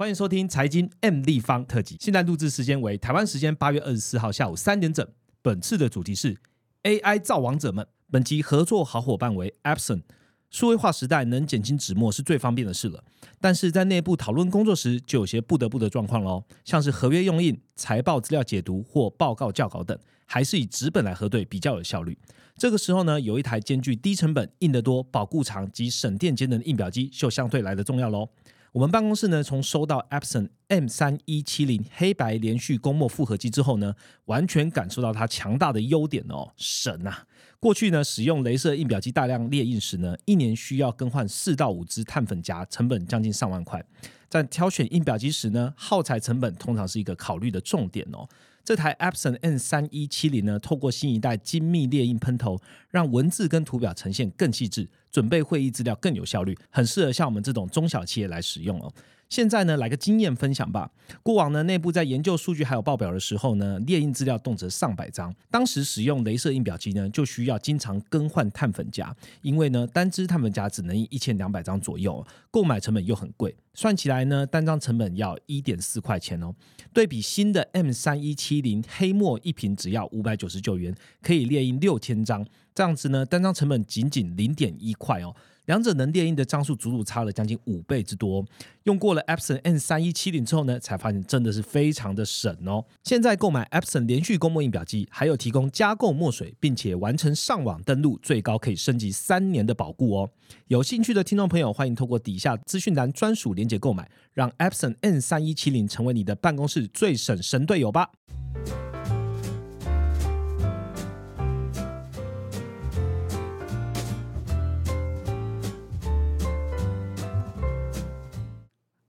欢迎收听财经 M 立方特辑。现在录制时间为台湾时间八月二十四号下午三点整。本次的主题是 AI 造王者们。本集合作好伙伴为 Epson。数位化时代能减轻纸墨是最方便的事了，但是在内部讨论工作时，就有些不得不的状况喽。像是合约用印、财报资料解读或报告校稿等，还是以纸本来核对比较有效率。这个时候呢，有一台兼具低成本、印得多、保固长及省电节能的印表机，就相对来的重要喽。我们办公室呢，从收到 Epson M 三一七零黑白连续公墨复合机之后呢，完全感受到它强大的优点哦，神呐！过去呢，使用镭射印表机大量列印时呢，一年需要更换四到五支碳粉夹，成本将近上万块。在挑选印表机时呢，耗材成本通常是一个考虑的重点哦。这台 Epson N 三一七零呢，透过新一代精密列印喷头，让文字跟图表呈现更细致，准备会议资料更有效率，很适合像我们这种中小企业来使用哦。现在呢，来个经验分享吧。过往呢，内部在研究数据还有报表的时候呢，列印资料动辄上百张。当时使用镭射印表机呢，就需要经常更换碳粉夹，因为呢，单支碳粉夹只能印一千两百张左右，购买成本又很贵。算起来呢，单张成本要一点四块钱哦。对比新的 M 三一七零黑墨一瓶只要五百九十九元，可以列印六千张，这样子呢，单张成本仅仅零点一块哦。两者能电印的张数足足差了将近五倍之多。用过了 Epson N 三一七零之后呢，才发现真的是非常的省哦。现在购买 Epson 连续公墨印表机，还有提供加购墨水，并且完成上网登录，最高可以升级三年的保固哦。有兴趣的听众朋友，欢迎透过底下资讯栏专属链接购买，让 Epson N 三一七零成为你的办公室最省神队友吧。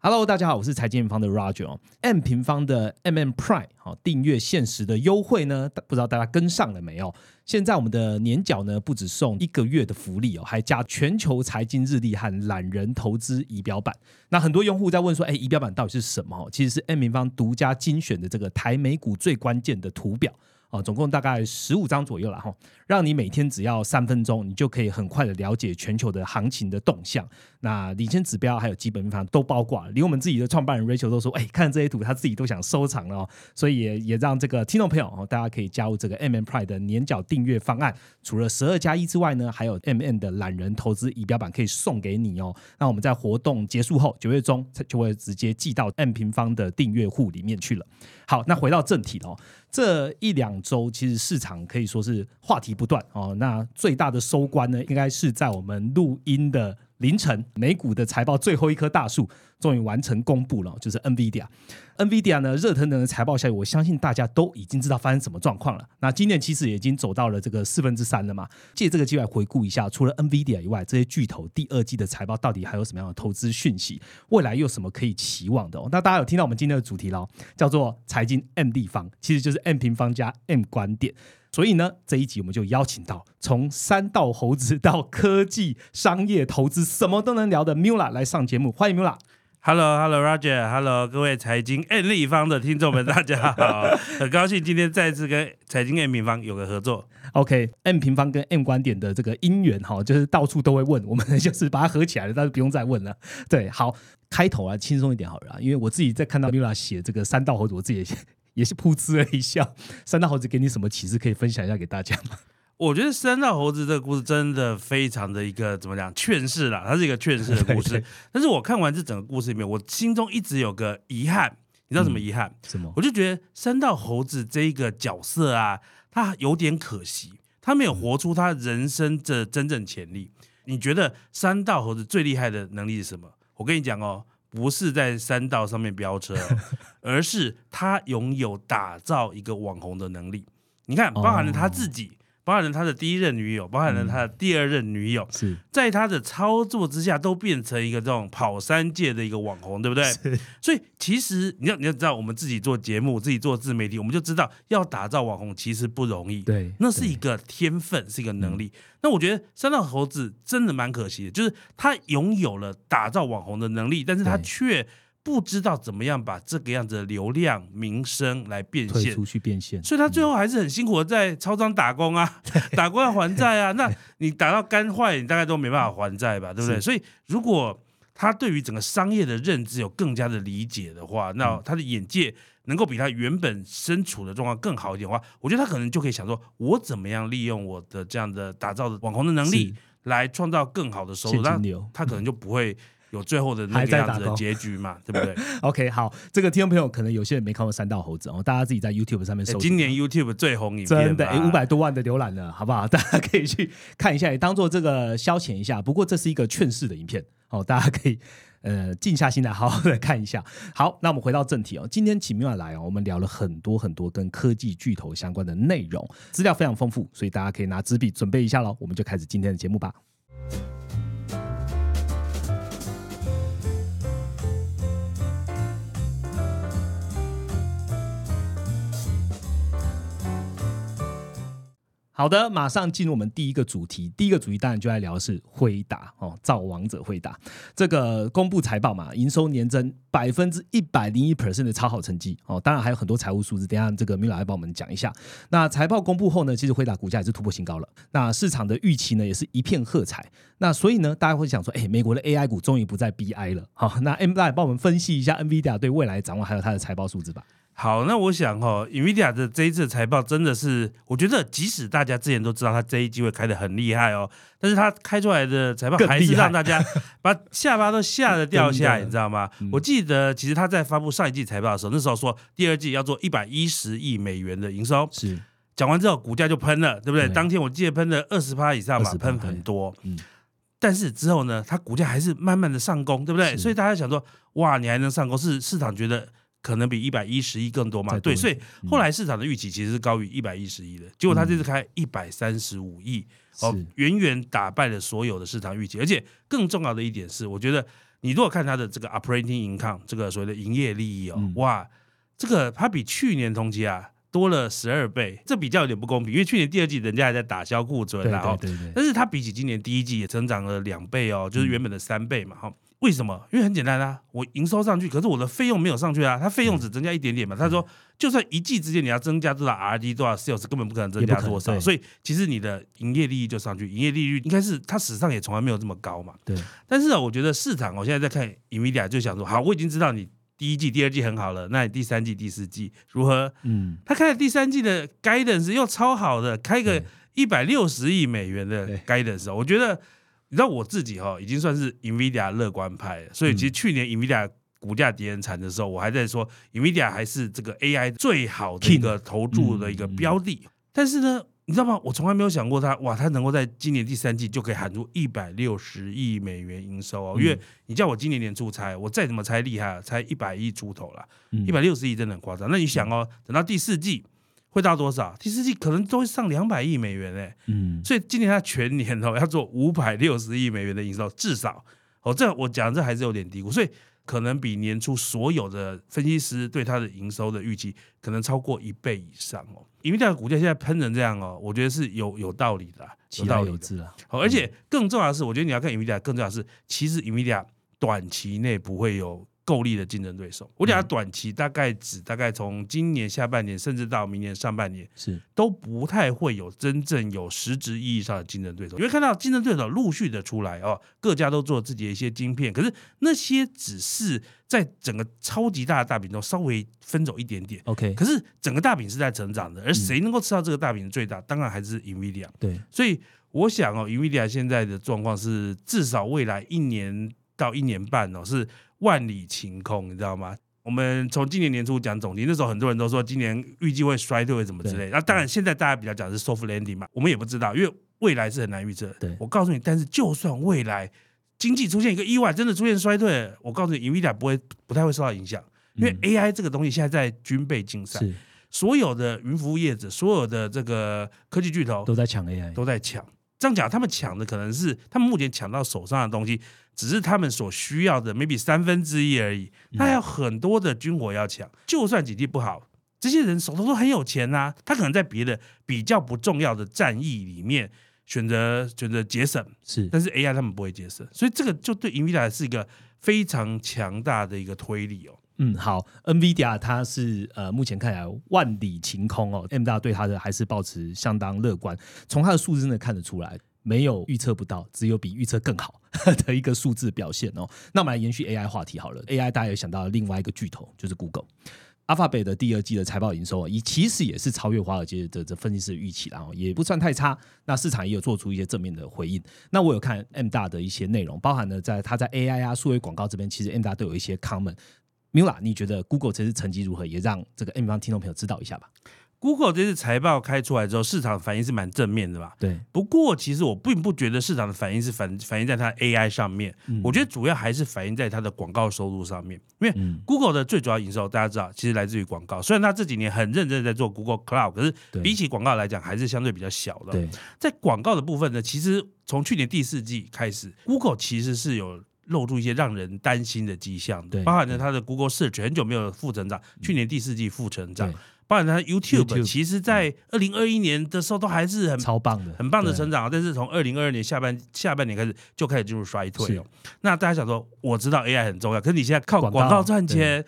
Hello，大家好，我是财经方的 Roger。M 平方的 MM Prime 好订阅限时的优惠呢，不知道大家跟上了没有？现在我们的年缴呢，不止送一个月的福利哦，还加全球财经日历和懒人投资仪表板。那很多用户在问说，哎，仪表板到底是什么？其实是 M 平方独家精选的这个台美股最关键的图表。哦，总共大概十五张左右了哈，让你每天只要三分钟，你就可以很快的了解全球的行情的动向。那领先指标还有基本面都包括，连我们自己的创办人 Rachel 都说，哎，看这些图，他自己都想收藏了哦。所以也也让这个听众朋友哦，大家可以加入这个 M M Prime 的年缴订阅方案。除了十二加一之外呢，还有 M M 的懒人投资仪表板可以送给你哦。那我们在活动结束后，九月中就会直接寄到 M 平方的订阅户里面去了。好，那回到正题哦。这一两周，其实市场可以说是话题不断哦。那最大的收官呢，应该是在我们录音的。凌晨，美股的财报最后一棵大树终于完成公布了，就是 NVIDIA。NVIDIA 呢，热腾腾的财报效益，我相信大家都已经知道发生什么状况了。那今年其实已经走到了这个四分之三了嘛。借这个机会回顾一下，除了 NVIDIA 以外，这些巨头第二季的财报到底还有什么样的投资讯息？未来又有什么可以期望的？那大家有听到我们今天的主题喽，叫做财经 M 立方，其实就是 M 平方加 M 观点。所以呢，这一集我们就邀请到从三道猴子到科技、商业、投资，什么都能聊的 Mula 来上节目。欢迎 Mula。Hello，Hello，Roger，Hello，各位财经 N 立方的听众们，大家好，很高兴今天再次跟财经 M 平方有个合作。OK，M 平方跟 M 观点的这个姻缘哈，就是到处都会问，我们就是把它合起来了，但是不用再问了。对，好，开头啊，轻松一点好了，因为我自己在看到 Mula 写这个三道猴子，我自己也。是噗嗤了一笑。三大猴子给你什么启示可以分享一下给大家吗？我觉得三大猴子这个故事真的非常的一个怎么讲劝世啦，它是一个劝世的故事。但是我看完这整个故事里面，我心中一直有个遗憾，你知道什么遗憾？什么？我就觉得三道猴子这一个角色啊，他有点可惜，他没有活出他人生的真正潜力。你觉得三道猴子最厉害的能力是什么？我跟你讲哦。不是在山道上面飙车，而是他拥有打造一个网红的能力。你看，包含了他自己。包含了他的第一任女友，包含了他的第二任女友，是在他的操作之下，都变成一个这种跑山界的一个网红，对不对？所以其实你要你要知道，我们自己做节目，自己做自媒体，我们就知道要打造网红其实不容易。对，那是一个天分，是一个能力。那我觉得三道猴子真的蛮可惜的，就是他拥有了打造网红的能力，但是他却。不知道怎么样把这个样子的流量、名声来变现出去变现，所以他最后还是很辛苦的在超商打工啊，打工要还债啊。那你打到肝坏，你大概都没办法还债吧，对不对？所以如果他对于整个商业的认知有更加的理解的话，那他的眼界能够比他原本身处的状况更好一点的话，我觉得他可能就可以想说，我怎么样利用我的这样的打造的网红的能力，来创造更好的收入，那他可能就不会。有最后的那个样子的结局嘛，对不对？OK，好，这个听众朋友可能有些人没看过《三道猴子》哦，大家自己在 YouTube 上面搜。今年 YouTube 最红影片，真的，五百多万的浏览了，好不好？大家可以去看一下，也当做这个消遣一下。不过这是一个劝世的影片，哦，大家可以呃静下心来好好的看一下。好，那我们回到正题哦，今天请明晚来哦，我们聊了很多很多跟科技巨头相关的内容，资料非常丰富，所以大家可以拿纸笔准备一下喽。我们就开始今天的节目吧。好的，马上进入我们第一个主题。第一个主题当然就来聊的是辉达哦，造王者辉达这个公布财报嘛，营收年增百分之一百零一 percent 的超好成绩哦。当然还有很多财务数字，等下这个米老来帮我们讲一下。那财报公布后呢，其实辉达股价也是突破新高了。那市场的预期呢，也是一片喝彩。那所以呢，大家会想说，哎，美国的 AI 股终于不再 BI 了。好，那 M 大帮我们分析一下 NVIDIA 对未来展望，还有它的财报数字吧。好，那我想哈，NVIDIA 的这一次财报真的是，我觉得即使大家之前都知道它这一季会开的很厉害哦，但是它开出来的财报还是让大家 把下巴都吓得掉下来，你知道吗？我记得其实他在发布上一季财报的时候，那时候说第二季要做一百一十亿美元的营收，是讲完之后股价就喷了，对不对？当天我记得喷了二十趴以上嘛，喷很多。嗯，但是之后呢，它股价还是慢慢的上攻，对不对？所以大家想说，哇，你还能上攻，是市场觉得。可能比一百一十亿更多嘛？对，所以后来市场的预期其实是高于一百一十亿的，结果他这次开一百三十五亿，哦，远远打败了所有的市场预期。而且更重要的一点是，我觉得你如果看它的这个 operating income，这个所谓的营业利益哦，哇，这个它比去年同期啊多了十二倍，这比较有点不公平，因为去年第二季人家还在打消库存，然后，但是它比起今年第一季也增长了两倍哦，就是原本的三倍嘛，哈。为什么？因为很简单啊，我营收上去，可是我的费用没有上去啊，它费用只增加一点点嘛。他说，就算一季之间你要增加多少 R D 多少 Sales，根本不可能增加多少，所以其实你的营业利益就上去，营业利率应该是它史上也从来没有这么高嘛。对。但是啊，我觉得市场，我现在在看 Nvidia，就想说，好，我已经知道你第一季、第二季很好了，那你第三季、第四季如何？嗯。他开了第三季的 Guidance 又超好的，开个一百六十亿美元的 Guidance，我觉得。你知道我自己哈，已经算是 Nvidia 乐观派，所以其实去年 Nvidia 股价跌很惨的时候，我还在说 Nvidia 还是这个 AI 最好的一个投注的一个标的。但是呢，你知道吗？我从来没有想过它，哇，它能够在今年第三季就可以喊出一百六十亿美元营收哦。因为你叫我今年年初猜，我再怎么猜厉害，猜一百亿出头了，一百六十亿真的很夸张。那你想哦，等到第四季。会到多少？第四季可能都会上两百亿美元诶，嗯，所以今年它全年哦要做五百六十亿美元的营收，至少哦，这我讲这还是有点低估，所以可能比年初所有的分析师对它的营收的预期可能超过一倍以上哦。因为这个股价现在喷成这样哦，我觉得是有有道理的，有道理的。好，而且更重要的是，我觉得你要看 Nvidia，更重要的是，其实 Nvidia 短期内不会有。够力的竞争对手，我讲短期大概指大概从今年下半年，甚至到明年上半年，是都不太会有真正有实质意义上的竞争对手。你会看到竞争对手陆续的出来哦，各家都做自己的一些晶片，可是那些只是在整个超级大的大饼中稍微分走一点点。OK，可是整个大饼是在成长的，而谁能够吃到这个大饼最大，当然还是 Nvidia。对，所以我想哦，Nvidia 现在的状况是至少未来一年到一年半哦是。万里晴空，你知道吗？我们从今年年初讲总结，那时候很多人都说今年预计会衰退，会怎么之类。那当然，现在大家比较讲是 soft landing 嘛，我们也不知道，因为未来是很难预测。对我告诉你，但是就算未来经济出现一个意外，真的出现衰退，我告诉你，Nvidia 不会不太会受到影响，因为 AI 这个东西现在在军备竞赛，所有的云服务业者，所有的这个科技巨头都在抢 AI，都在抢。这样讲，他们抢的可能是他们目前抢到手上的东西，只是他们所需要的 maybe 三分之一而已。他还有很多的军火要抢，就算经济不好，这些人手头都很有钱呐。他可能在别的比较不重要的战役里面选择选择节省，是，但是 AI 他们不会节省，所以这个就对 Nvidia 是一个非常强大的一个推理哦。嗯，好，NVIDIA 它是呃，目前看来万里晴空哦，M 大对它的还是保持相当乐观。从它的数字呢看得出来，没有预测不到，只有比预测更好 的一个数字表现哦。那我们来延续 AI 话题好了，AI 大家也想到另外一个巨头就是 Google。Alphabet 的第二季的财报营收，也其实也是超越华尔街的这分析师的预期，然后也不算太差。那市场也有做出一些正面的回应。那我有看 M 大的一些内容，包含了在它在 AI 啊、数位广告这边，其实 M 大都有一些 comment。Mila，你觉得 Google 这次成绩如何？也让这个 M 方听众朋友知道一下吧。Google 这次财报开出来之后，市场反应是蛮正面的吧？对，不过，其实我并不觉得市场的反应是反反映在它 AI 上面，嗯。我觉得主要还是反映在它的广告收入上面。因为嗯。Google 的最主要营收，大家知道，其实来自于广告。虽然它这几年很认真地在做 Google Cloud，可是比起广告来讲，还是相对比较小的。对，在广告的部分呢，其实从去年第四季开始，Google 其实是有露出一些让人担心的迹象的，包含着它的 Google Search 很久没有负成长，去年第四季负成长对，包含它 YouTube，YouTube 其实在二零二一年的时候都还是很超棒的，很棒的成长，但是从二零二二年下半下半年开始就开始进入衰退。那大家想说，我知道 AI 很重要，可是你现在靠广告赚钱，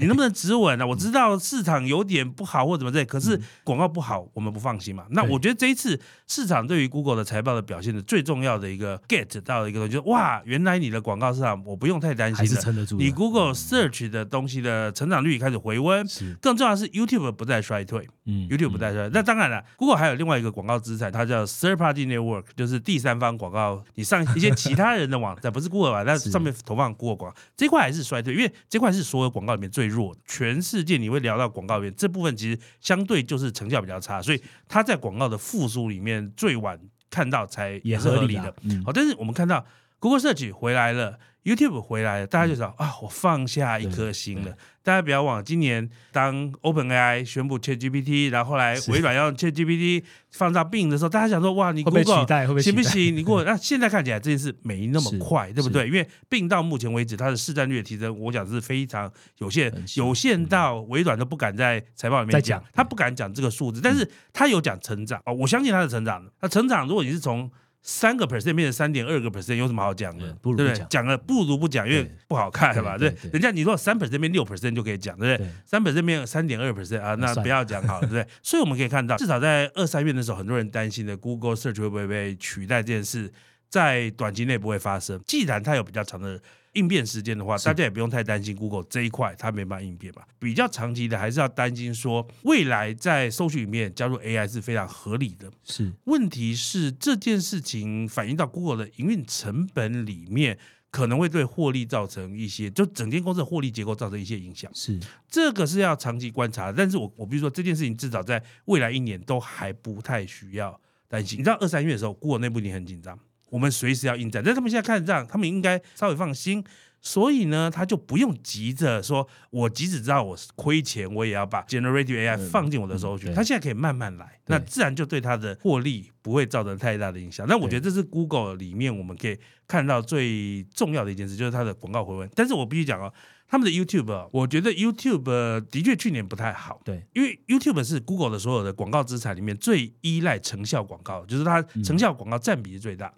你能不能止稳呢、我知道市场有点不好或怎么之类，可是广告不好，我们不放心嘛。那我觉得这一次市场对于 Google 的财报的表现的最重要的一个 get 到的一个东西，就是哇，原来你的广告市场我不用太担还是心了。撑得住。你 Google Search 的东西的成长率开始回温，是更重要的是 YouTube 不再衰退。嗯 YouTube 不再衰。那当然了，Google 还有另外一个广告资产，它叫 Third Party Network，就是第三方广告。你上一些其他人的网站，不是 Google 吧？那上面投放 Google 广告，这块还是衰退，因为这块是所有广告里面最弱的。全世界你会聊到广告里面这部分，其实相对就是成效比较差，所以它在广告的复苏里面最晚看到才也是合合理的。。好，但是我们看到 Google Search 回来了，YouTube 回来了，大家就想、啊，我放下一颗心了。大家不要忘了，今年当 OpenAI 宣布 ChatGPT，然后后来微软要 ChatGPT 放到 Bing 的时候，大家想说，哇，你会不会 Google 取代？会不会取代？行不行？你给我那现在看起来这件事没那么快，对不是对？因为病到目前为止，它的市占率的提升，我讲是非常有限有限到微软都不敢在财报里面讲讲，他不敢讲这个数字，但是他有讲成长哦，我相信他的成长。那成长，如果你是从三个 percent 变成三点二个 percent，有什么好讲的嗯？不如对不对？不讲讲了不如不讲，因为不好看吧？对人家你说三 percent 变六 percent 就可以讲，对不对？三 percent 变三点二 percent 啊，那不要讲好了，对不对？所以我们可以看到，至少在二三月的时候，很多人担心的 Google Search 会不会被取代这件事，在短期内不会发生。既然它有比较长的应变时间的话，大家也不用太担心 Google 这一块它没办法应变嘛。比较长期的还是要担心说，未来在搜寻里面加入 AI 是非常合理的。是问题是这件事情反映到 Google 的营运成本里面，可能会对获利造成一些，就整间公司的获利结构造成一些影响。是，这个是要长期观察，但是我我必须说这件事情至少在未来一年都还不太需要担心。你知道二三月的时候，Google 内部已经很紧张，我们随时要应战，但他们现在看这样，他们应该稍微放心。所以呢，他就不用急着说，我即使知道我亏钱，我也要把 generative AI 嗯放进我的搜寻。他现在可以慢慢来，那自然就对他的获利不会造成太大的影响。但我觉得这是 Google 里面我们可以看到最重要的一件事，就是它的广告回文。但是我必须讲哦，他们的 YouTube，啊我觉得 YouTube 呃的确去年不太好。对，因为 YouTube 是 Google 的所有的广告资产里面最依赖成效广告，就是它嗯成效广告占比是最大。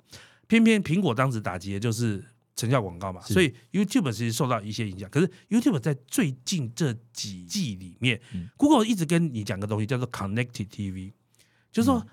偏偏苹果当时打击的就是成效广告嘛，所以 YouTube 其实受到一些影响。可是 YouTube 在最近这几季里面、嗯 g o o g l e 一直跟你讲个东西叫做 Connected TV，就是说嗯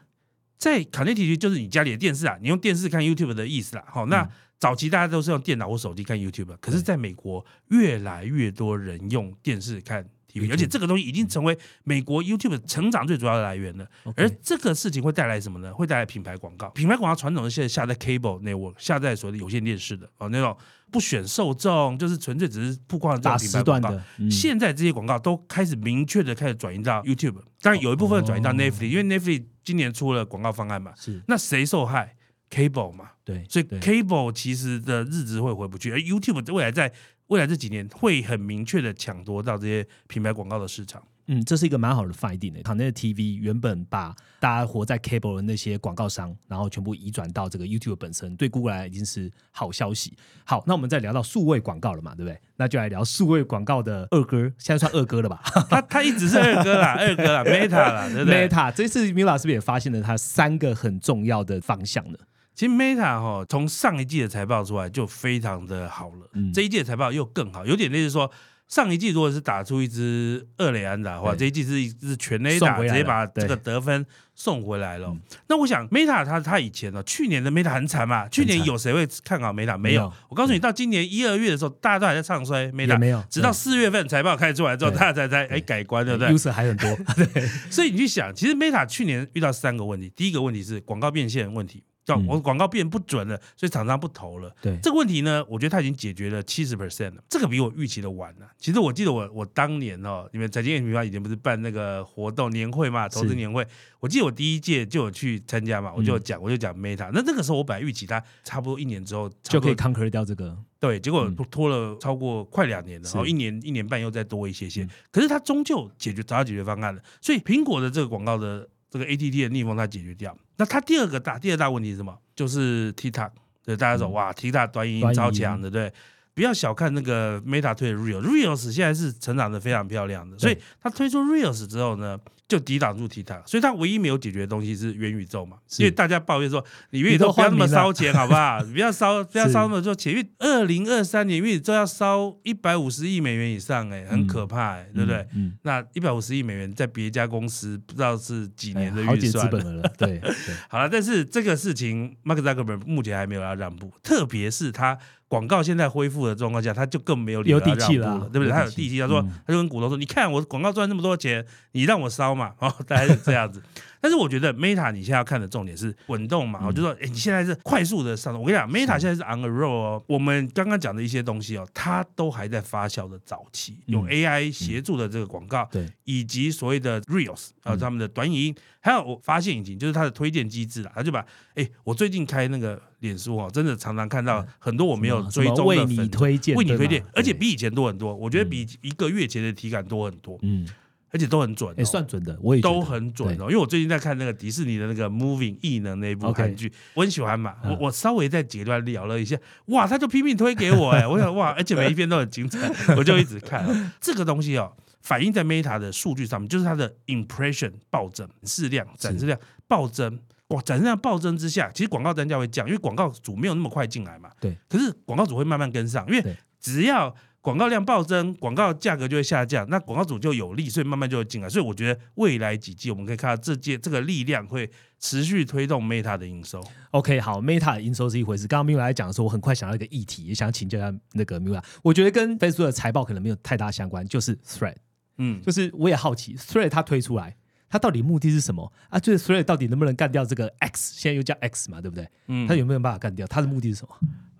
在 Connected TV 就是你家里的电视啊，你用电视看 YouTube 的意思啦。好，那嗯早期大家都是用电脑或手机看 YouTube，可是在美国越来越多人用电视看 TV，而且这个东西已经成为美国 YouTube 成长最主要的来源了。而这个事情会带来什么呢？会带来品牌广告。品牌广告传统的现在下在 cable network，下在所谓的有线电视的哦，那种不选受众，就是纯粹只是曝光大种品牌广告。现在这些广告都开始明确的开始转移到 YouTube，当然有一部分转移到哦 Netflix，、因为 Netflix 今年出了广告方案嘛，是那谁受害？Cable 嘛，对，所以 Cable 其实的日子会回不去，而 YouTube 未来在未来这几年会很明确的抢夺到这些品牌广告的市场。嗯，这是一个蛮好的 finding 的。Connect TV 原本把大家活在 cable 的那些广告商，然后全部移转到这个 YouTube 本身，对 Google 来已经是好消息。好，那我们再聊到数位广告了嘛，对不对？那就来聊数位广告的二哥，现在算二哥了吧他他一直是二哥啦，二哥啦，Meta 啦，对不对？？Meta 这次 Mila 是不是也发现了他三个很重要的方向呢？其实 Meta 哈，从上一季的财报出来就非常的好了，嗯这一季的财报又更好，有点类似说上一季如果是打出一支二垒安打的话，对这一季是一支全垒打，直接把这对个得分送回来了嗯。那我想 Meta 他他以前呢，去年的 Meta 很惨嘛，去年有谁会看好 Meta？没有没有。我告诉你，到今年一二月的时候，大家都还在唱衰 Meta，没有，直到四月份财报开出来之后，大家才才哎改观，对不对？user 还很多，对，所以你去想，其实 Meta 去年遇到三个问题，第一个问题是广告变现问题，叫嗯。我广告变不准了，所以厂商不投了。对，这个问题呢，我觉得他已经解决了七十 percent 了，这个比我预期的晚了。其实我记得我我当年哦，你们财经业平方以前不是办那个活动年会嘛，投资年会，我记得我第一届就有去参加嘛，我就有讲我就讲 Meta，那那个时候我本来预期它差不多一年之后就可以 conquer 掉这个，多对，结果嗯。拖了超过快两年了，然后一年一年半又再多一些些嗯，可是它终究解决找到解决方案了，所以苹果的这个广告的这个 ATT 的逆风它解决掉。那它第二个大第二大问题是什么？就是 TikTok，对大家说、嗯哇，TikTok 短影短影音超强，的对不对？不要小看那个 Meta 推的 Reels，Reels 现在是成长的非常漂亮的，所以它推出 Reels 之后呢，就抵挡住 TikTok，所以他唯一没有解决的东西是元宇宙嘛，是因为大家抱怨说你元宇宙不要那么烧钱好不好？你 不要烧不要烧那么多钱，因为二零二三年元宇宙要烧一百五十亿美元以上、哎，很嗯可怕、哎，对不对？嗯？那一百五十亿美元在别家公司不知道是几嗯，年的哎好几预算了对 对，好了，但是这个事情，Mark Zuckerberg 目前还没有要让步，特别是他广告现在恢复的状况下，他就更没有理由让步气了啊对不对？有他有地气，他说，嗯他就跟股东说：“你看我广告赚那么多钱，你让我烧嘛。”哦，大概是这样子。但是我觉得 Meta 你现在要看的重点是滚动嘛，我、嗯就说，哎，你现在是快速的上升。我跟你讲，Meta 现在是 on a roll 哦。我们刚刚讲的一些东西哦，它都还在发酵的早期，有嗯 AI 协助的这个广告，对，以及所谓的 Reels 啊、嗯他们的短影音，还有我发现引擎，就是它的推荐机制啦，他就把哎，我最近开那个脸书哦，真的常常看到很多我没有追踪的粉推荐，为你推荐，而且比以前多很多，我觉得比一个月前的体感多很多，嗯，而且都很准、哦，哎，算准的，我也都很准哦。因为我最近在看那个迪士尼的那个 Moving 异能那一部韩剧，我很喜欢嘛，嗯我我稍微在截段聊了一下，哇，他就拼命推给我哎，我想哇，而且每一篇都很精彩，我就一直看哦这个东西哦。反映在 Meta 的数据上面，就是它的 impression 暴增，视量、展示量暴增。哇，展示量暴增之下，其实广告单价会降，因为广告主没有那么快进来嘛。对。可是广告主会慢慢跟上，因为只要广告量暴增，广告价格就会下降，那广告主就有利，所以慢慢就会进来。所以我觉得未来几季我们可以看到这届这个力量会持续推动 Meta 的营收。OK，好，Meta 的营收是一回事。刚刚 Mila 来讲的时候，我很快想到一个议题，也想请教一下那个 Mila。我觉得跟 Facebook 的财报可能没有太大相关，就是 Thread，嗯，就是我也好奇 Thread 它推出来，它到底目的是什么啊？就是 Thread 到底能不能干掉这个 X？现在又叫 X 嘛，对不对？嗯它有没有办法干掉？它的目的是什么？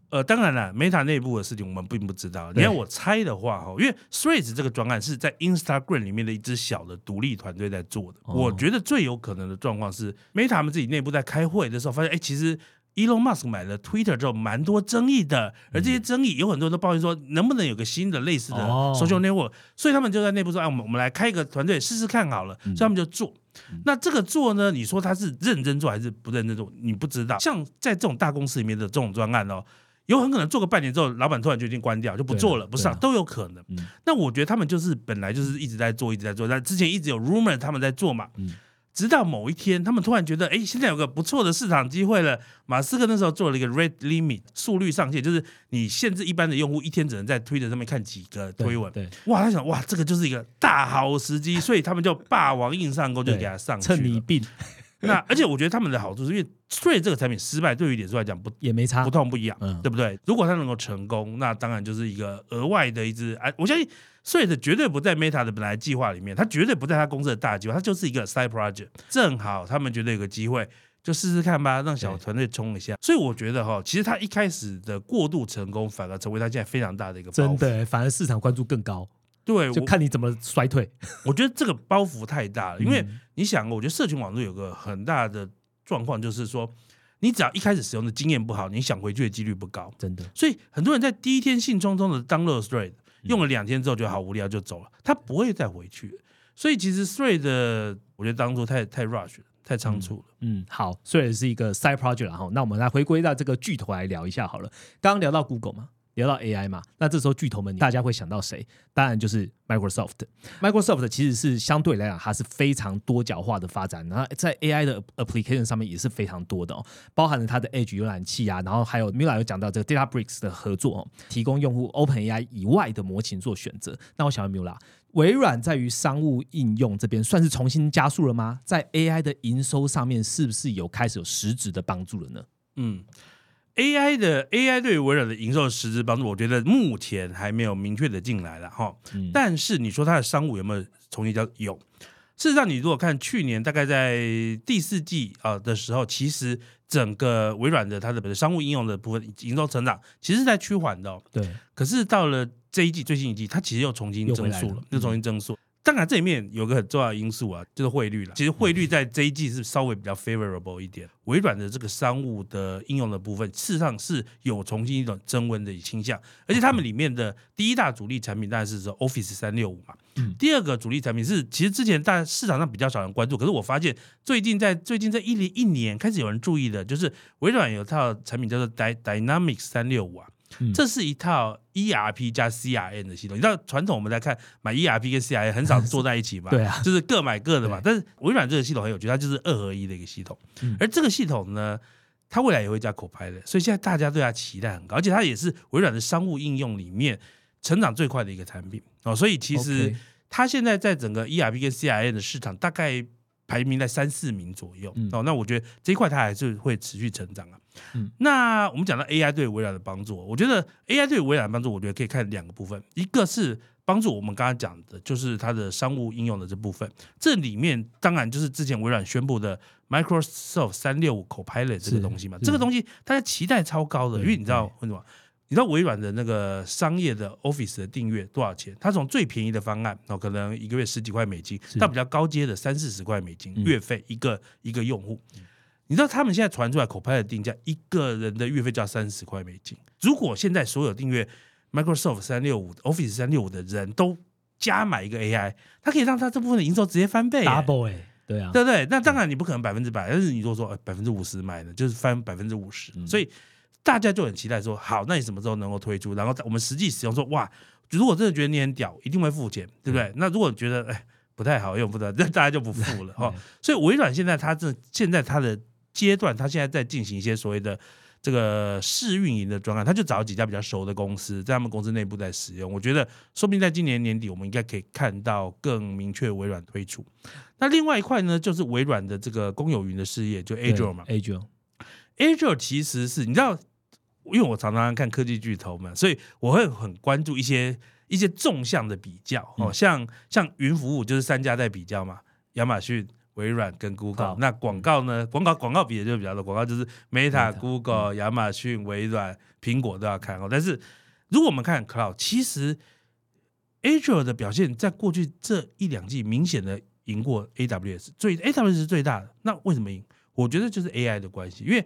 呃，当然了，Meta 内部的事情我们并不知道。你对要我猜的话，哈，因为 Threads 这个专案是在 Instagram 里面的一支小的独立团队在做的。哦我觉得最有可能的状况是，Meta 他们自己内部在开会的时候发现，哎，其实 Elon Musk 买了 Twitter 之后，蛮多争议的，而这些争议有很多人都抱怨说，能不能有个新的类似的哦 social network？、所以他们就在内部说，哎，我们我们来开一个团队试试看好了，所以他们就做。那这个做呢？你说他是认真做还是不认真做？你不知道。像在这种大公司里面的这种专案哦，有很可能做个半年之后，老板突然决定关掉，就不做了，不上都有可能。嗯那我觉得他们就是本来就是一直在做，一直在做，但之前一直有 rumor 他们在做嘛。嗯直到某一天，他们突然觉得，哎，现在有个不错的市场机会了。马斯克那时候做了一个 rate limit 速率上限，就是你限制一般的用户一天只能在推特上面看几个推文。对，哇，他想，哇，这个就是一个大好时机，所以他们就霸王硬上弓，就对给他上。趁你病 那而且我觉得他们的好处是因为 Thread 这个产品失败，对于脸书来讲不也没差不，痛不痒，嗯对不对？如果它能够成功，那当然就是一个额外的一支啊，我相信 Thread 绝对不在 Meta 的本来计划里面，它绝对不在他公司的大计划，它就是一个 side project。正好他们觉得有个机会。就试试看吧，让小团队冲一下。所以我觉得哈，其实他一开始的过度成功，反而成为他现在非常大的一个。真的，反而市场关注更高，对，就看你怎么衰退。我觉得这个包袱太大了，因为嗯你想，我觉得社群网络有个很大的状况，就是说，你只要一开始使用的经验不好，你想回去的几率不高。真的，所以很多人在第一天兴冲冲的 download Thread，用嗯了两天之后觉得好无聊就走了，他不会再回去了。所以其实 Thread，我觉得当初太太 rush 了，太仓促了。嗯，好，虽然是一个 side project 然后，那我们来回归到这个巨头来聊一下好了。刚刚聊到 Google 嘛聊到 AI 嘛，那这时候巨头们大家会想到谁？当然就是 Microsoft。Microsoft 其实是相对来讲，它是非常多角化的发展，然后在 AI 的 application 上面也是非常多的哦，包含了它的 Edge 浏览器啊，然后还有 Mila 有讲到这个 DataBricks 的合作哦，提供用户 OpenAI 以外的模型做选择。那我想问 Mila，微软在于商务应用这边算是重新加速了吗？在 AI 的营收上面，是不是有开始有实质的帮助了呢？嗯，AI 的 AI 对于微软的营收实质帮助，我觉得目前还没有明确的进来了哈。嗯但是你说它的商务有没有重新叫？有。事实上，你如果看去年大概在第四季啊的时候，其实整个微软的它的商务应用的部分营收成长，其实是在趋缓的、哦。对，可是到了这一季最新一季，它其实又重新增速了，又重新增速。当然，这里面有个很重要的因素啊，就是汇率了。其实汇率在这一季是稍微比较 favorable 一点。微软的这个商务的应用的部分，事实上是有重新一种增温的倾向。而且他们里面的第一大主力产品当然是说 Office 三六五嘛。嗯第二个主力产品是，其实之前大市场上比较少人关注，可是我发现最近在最近这一年一年开始有人注意的，就是微软有套产品叫做 Dy Dynamics 三六五啊。嗯这是一套 ERP 加 CRM 的系统。你知道传统我们来看买 ERP 跟 CRM 很少做在一起嘛？对啊就是各买各的嘛。但是微软这个系统很有趣，它就是二合一的一个系统。嗯而这个系统呢，它未来也会加 Copilot，所以现在大家对它期待很高，而且它也是微软的商务应用里面成长最快的一个产品哦。所以其实它现在在整个 ERP 跟 CRM 的市场大概排名在三四名左右、嗯哦。那我觉得这一块它还是会持续成长啊。嗯那我们讲到 AI 对微软的帮助，我觉得 AI 对微软的帮助，我觉得可以看两个部分，一个是帮助我们刚刚讲的，就是它的商务应用的这部分，这里面当然就是之前微软宣布的 Microsoft 三六五 Copilot 这个东西嘛，这个东西大家期待超高的，因为你知道为什么？你知道微软的那个商业的 Office 的订阅多少钱？它从最便宜的方案哦，可能一个月十几块美金，到比较高阶的三四十块美金嗯月费一个一个用户。你知道他们现在传出来口拍的定价，一个人的月费就要三十块美金。如果现在所有订阅 Microsoft 三六五、Office 三六五的人都加买一个 AI，它可以让它这部分的营收直接翻倍耶。double 哎，对啊，对不对？那当然你不可能百分之百，但是你如果说百分之五十买的，就是翻百分之五十，嗯所以大家就很期待说，好，那你什么时候能够推出？然后我们实际使用说，哇，如果真的觉得你很屌，一定会付钱，对不对？那如果觉得哎不太好用，不得，那 大家就不付了哈。所以微软现在它这现在它的阶段，它现在在进行一些所谓的。这个试运营的专案，他就找几家比较熟的公司，在他们公司内部在使用。我觉得，说不定在今年年底，我们应该可以看到更明确微软推出。那另外一块呢，就是微软的这个公有云的事业，就 Azure 嘛。，Azure，Azure 其实是你知道，因为我常常看科技巨头嘛，所以我会很关注一些一些纵向的比较哦，嗯像像云服务就是三家在比较嘛，亚马逊。微软跟 Google，那广告呢？广告广告比的就比较多，广告就是 Meta、Meta，Google、亚马逊、微软、苹果都要看哦。但是如果我们看 Cloud，其实 Azure 的表现在过去这一两季明显的赢过 AWS，最 AWS 是最大的。那为什么赢？我觉得就是 AI 的关系，因为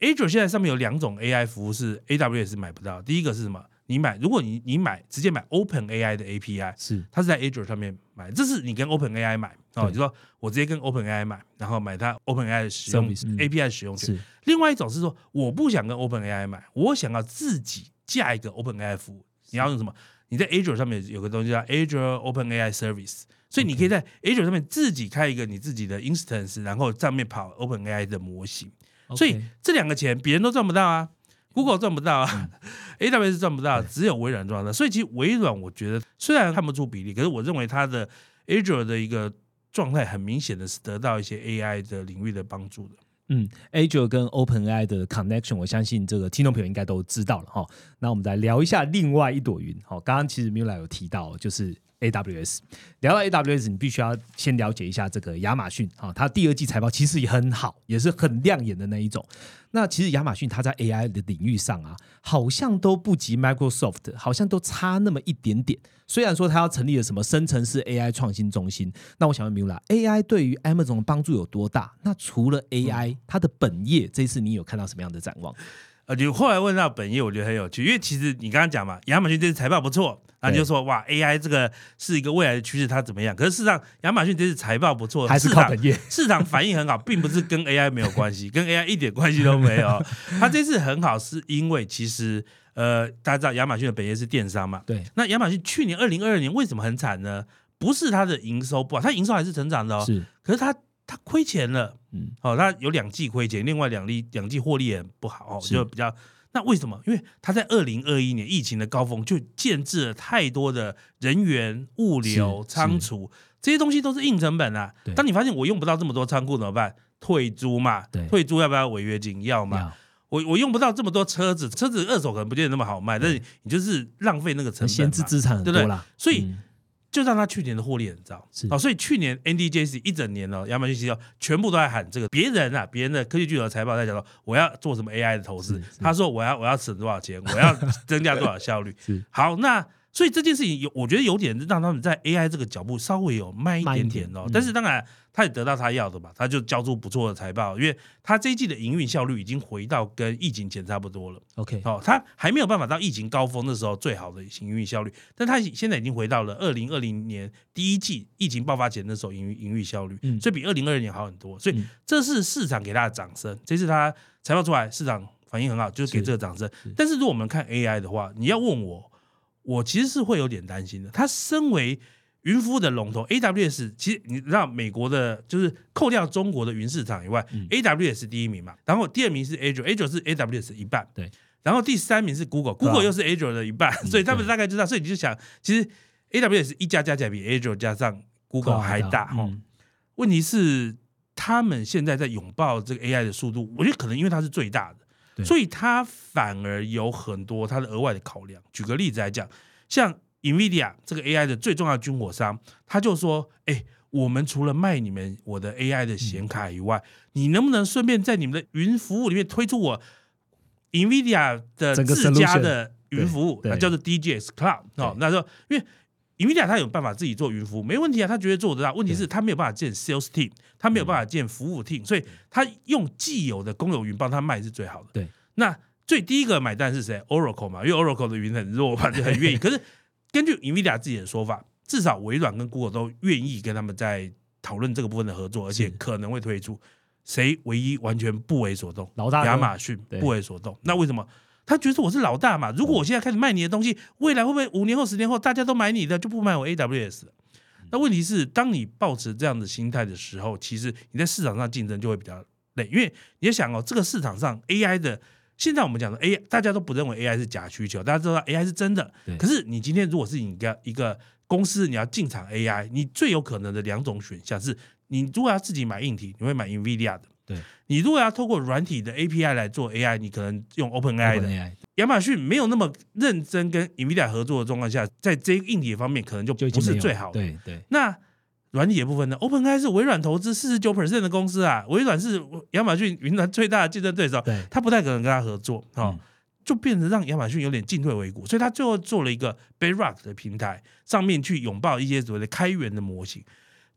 Azure 现在上面有两种 AI 服务是 AWS 买不到。第一个是什么？你买，如果你你买直接买 Open AI 的 API，是它是在 Azure 上面买，这是你跟 Open AI 买哦，对你说我直接跟 Open AI 买，然后买它 Open AI 的使用 API 使用权。是，另外一种是说，我不想跟 Open AI 买，我想要自己架一个 Open AI 服务。你要用什么？你在 Azure 上面有个东西叫 Azure Open AI Service，所以你可以在 Azure 上面自己开一个你自己的 instance，然后上面跑 Open AI 的模型。所以这两个钱别人都赚不到啊，Google 赚不到啊、a w s 赚不到，只有微软赚到。所以其实微软我觉得虽然看不出比例，可是我认为它的 Azure 的一个状态很明显的是得到一些 AI 的领域的帮助的。嗯，Azure 跟 OpenAI 的 connection，我相信这个听众朋友应该都知道了哈。那我们来聊一下另外一朵云。好，刚刚其实 Mila 有提到，就是 AWS。聊到 AWS，你必须要先了解一下这个亚马逊啊，它第二季财报其实也很好，也是很亮眼的那一种。那其实亚马逊它在 AI 的领域上啊，好像都不及 Microsoft，好像都差那么一点点。虽然说它要成立了什么生成式 AI 创新中心，那我想问 Mila，AI 对于 Amazon 的帮助有多大？那除了 AI，、它的本业这一次你有看到什么样的展望？呃，就后来问到本业，我觉得很有趣，因为其实你刚刚讲嘛，亚马逊这次财报不错，然后就说哇，AI 这个是一个未来的趋势，它怎么样？可是事实上，亚马逊这次财报不错，还是市场靠本业？市场反应很好，并不是跟 AI 没有关系，跟 AI 一点关系都没有。它这次很好，是因为其实呃，大家知道亚马逊的本业是电商嘛？对，那亚马逊去年二零二二年为什么很惨呢？不是它的营收不好，它营收还是成长的哦，是，可是它它亏钱了，嗯，哦，它有两季亏钱，另外两季两季获利也不好，哦，就比较。那为什么？因为他在二零二一年疫情的高峰就建制了太多的人员、物流、是仓储这些东西都是硬成本啊对。当你发现我用不到这么多仓库怎么办？退租嘛，退租要不要违约金？要嘛。要我我用不到这么多车子，车子二手可能不见得那么好卖，但是你就是浪费那个成本嘛。闲置资产很对不对多啦，所以嗯就让他去年的获利很糟。是。哦，所以去年 NDJC 一整年哦，亚马逊 CEO 全部都在喊这个，别人啊，别人的科技巨头财报在讲说我要做什么 AI 的投资。他说我要我要省多少钱，我要增加多少效率。是。好，那所以这件事情有，我觉得有点让他们在 AI 这个脚步稍微有慢一点点哦。点嗯但是当然，他也得到他要的嘛，他就交出不错的财报，因为他这一季的营运效率已经回到跟疫情前差不多了。OK，哦，他还没有办法到疫情高峰的时候最好的营运效率，但他现在已经回到了二零二零年第一季疫情爆发前的时候营运营运效率，嗯所以比二零二二年好很多，所以嗯这是市场给他的掌声。这是他财报出来，市场反应很好，就是给是这个掌声是。但是如果我们看 AI 的话，你要问我，我其实是会有点担心的。它身为云服务的龙头 AWS，其实你知道美国的，就是扣掉中国的云市场以外、嗯 a w s 第一名嘛，然后第二名是 Azure，Azure 是 AWS 一半，对，然后第三名是 Google，Google 又是 Azure 的一半，所以他们大概知道，所以你就想，其实 AWS 一家加起来比 Azure 加上 Google 还大哈、嗯。问题是他们现在在拥抱这个 AI 的速度，我觉得可能因为它是最大的，对所以它反而有很多它的额外的考量。举个例子来讲，像 NVIDIA 这个 AI 的最重要的军火商，他就说：“哎、我们除了卖你们我的 AI 的显卡以外，你能不能顺便在你们的云服务里面推出我 NVIDIA 的自家的云服务，那叫做 DGX Cloud 哦。那时候因为 NVIDIA 它有办法自己做云服务，没问题啊，他绝对做得到。问题是他没有办法建 sales team，他没有办法建服务 team，所以他用既有的公有云帮他卖是最好的。对，那最第一个买单是谁？Oracle 嘛，因为 Oracle 的云很弱嘛，就很愿意。可是根据 NVIDIA 自己的说法，至少微软跟 Google 都愿意跟他们在讨论这个部分的合作，而且可能会推出。谁唯一完全不为所动？老大哥亚马逊不为所动。那为什么？他觉得我是老大嘛。如果我现在开始卖你的东西，未来会不会五年后、十年后大家都买你的，就不买我 AWS 了？那问题是，当你抱持这样的心态的时候，其实你在市场上竞争就会比较累，因为你要想哦，这个市场上 AI 的，现在我们讲的 AI，大家都不认为 AI 是假需求，大家知道 AI 是真的对。可是你今天如果是你一个一个公司，你要进场 AI，你最有可能的两种选项是，你如果要自己买硬体，你会买 NVIDIA 的。对，你如果要透过软体的 API 来做 AI，你可能用 OpenAI 的。亚马逊没有那么认真跟 NVIDIA 合作的状况下，在这个硬体方面可能就不是最好的。对对，那软体的部分呢？OpenAI 是微软投资四十九 percent 的公司啊，微软是亚马逊云端最大的竞争对手，对他不太可能跟他合作，哦，嗯就变成让亚马逊有点进退维谷，所以他最后做了一个 Bedrock 的平台，上面去拥抱一些所谓的开源的模型。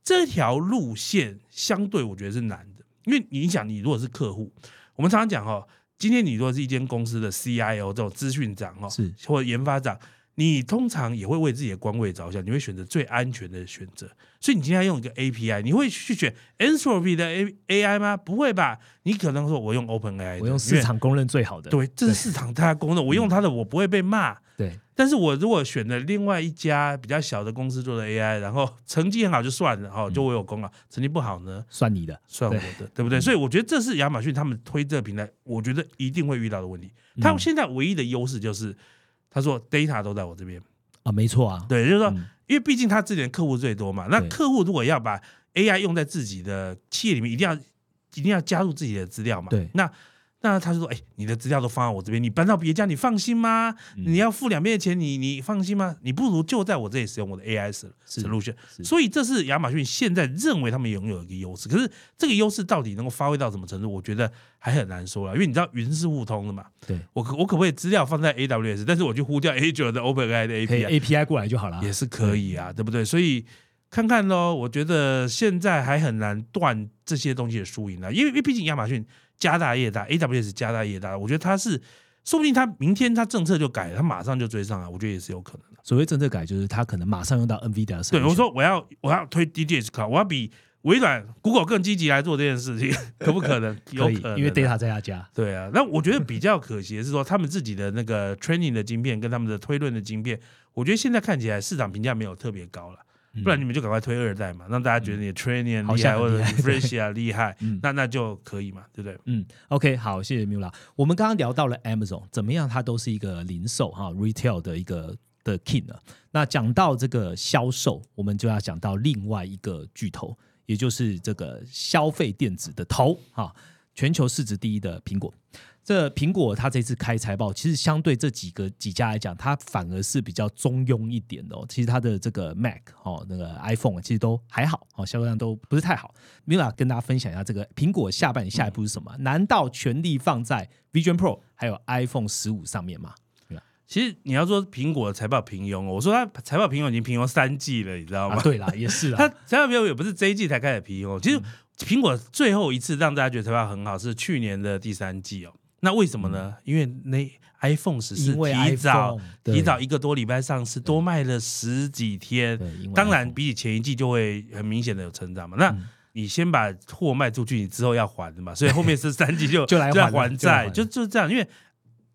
这条路线相对我觉得是难的，因为你想，你如果是客户，我们常常讲哦，今天你如果是一间公司的 CIO 这种资讯长哦，是。或者研发长，你通常也会为自己的官位着想，你会选择最安全的选择。所以你今天要用一个 API，你会去选 Anthropic 的 A AI 吗？不会吧？你可能说我用 OpenAI，我用市场公认最好的，对，这是市场它的功能，我用它的我不会被骂。对但是我如果选了另外一家比较小的公司做的 AI，然后成绩很好就算了，哦，就我有功劳；成绩不好呢，算你的，算我的，对不对？所以我觉得这是亚马逊他们推这个平台，我觉得一定会遇到的问题。他们现在唯一的优势就是，他说 data 都在我这边，啊，没错啊，对，就是说，嗯。因为毕竟他自己的客户最多嘛，那客户如果要把 AI 用在自己的企业里面，一定要一定要加入自己的资料嘛。对。那那他就说，哎、你的资料都放在我这边，你搬到别家，你放心吗？嗯你要付两边的钱，你你放心吗？你不如就在我这里使用我的 AI solution。所以这是亚马逊现在认为他们拥有一个优势，可是这个优势到底能够发挥到什么程度，我觉得还很难说了。因为你知道云是互通的嘛，对，我可我可不可以资料放在 AWS，但是我去呼叫 Azure 的 OpenAI 的 API，API 过来就好了，也是可以啊，对不对？所以看看咯，我觉得现在还很难断这些东西的输赢了，因为因为毕竟亚马逊家大业大，AWS 家大业大，我觉得它是，说不定它明天它政策就改了，它马上就追上来，我觉得也是有可能的。所谓政策改，就是他可能马上用到 NVIDIA 的对我说我要我要推 DGS Cloud，我要比微软、Google 更积极来做这件事情，可不可能？有因为 data 在他家。对啊，那我觉得比较可惜的是说，他们自己的那个 training 的晶片跟他们的推论的晶片，我觉得现在看起来市场评价没有特别高了。不然你们就赶快推二代嘛，让大家觉得你的 training 厉害，或者 厉害 differentiate 厉害嗯，那那就可以嘛，对不对？嗯，OK，好，谢谢 Mula。我们刚刚聊到了 Amazon 怎么样，它都是一个零售哈 retail 的一个的 king 了。那讲到这个销售，我们就要讲到另外一个巨头，也就是这个消费电子的头哈，全球市值第一的苹果。这苹果它这次开财报，其实相对这几个几家来讲，它反而是比较中庸一点的哦。其实它的这个 Mac 哦，那个 iPhone 其实都还好哦，销量都不是太好。Mila 跟大家分享一下，这个苹果下半年下一步是什么？难道全力放在 Vision Pro 还有 iPhone 十五上面吗？其实你要说苹果的财报平庸哦，我说它财报平庸已经平庸三季了，你知道吗？啊，对啦，也是它啦，财报平庸也不是这一季才开始平庸，其实苹果最后一次让大家觉得财报很好是去年的第三季哦。那为什么呢？因为那 iPhone 十四提早提早一个多礼拜上市，多卖了十几天。当然，比起前一季就会很明显的有成长嘛。那嗯你先把货卖出去，你之后要还的嘛，所以后面是三季就 就来要还债，就就就这样。因为